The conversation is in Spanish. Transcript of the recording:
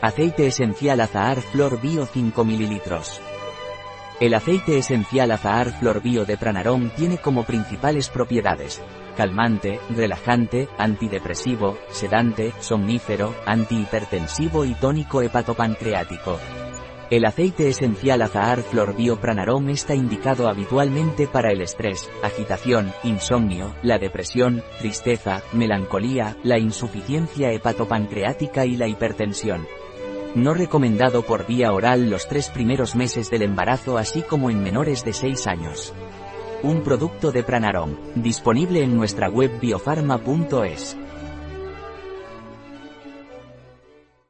Aceite esencial Azahar Flor Bio 5 ml. El aceite esencial Azahar Flor Bio de Pranarom tiene como principales propiedades calmante, relajante, antidepresivo, sedante, somnífero, antihipertensivo y tónico hepatopancreático. El aceite esencial Azahar Flor Bio Pranarom está indicado habitualmente para el estrés, agitación, insomnio, la depresión, tristeza, melancolía, la insuficiencia hepatopancreática y la hipertensión. No recomendado por vía oral los tres primeros meses del embarazo así como en menores de 6 años. Un producto de Pranarom, disponible en nuestra web biofarma.es.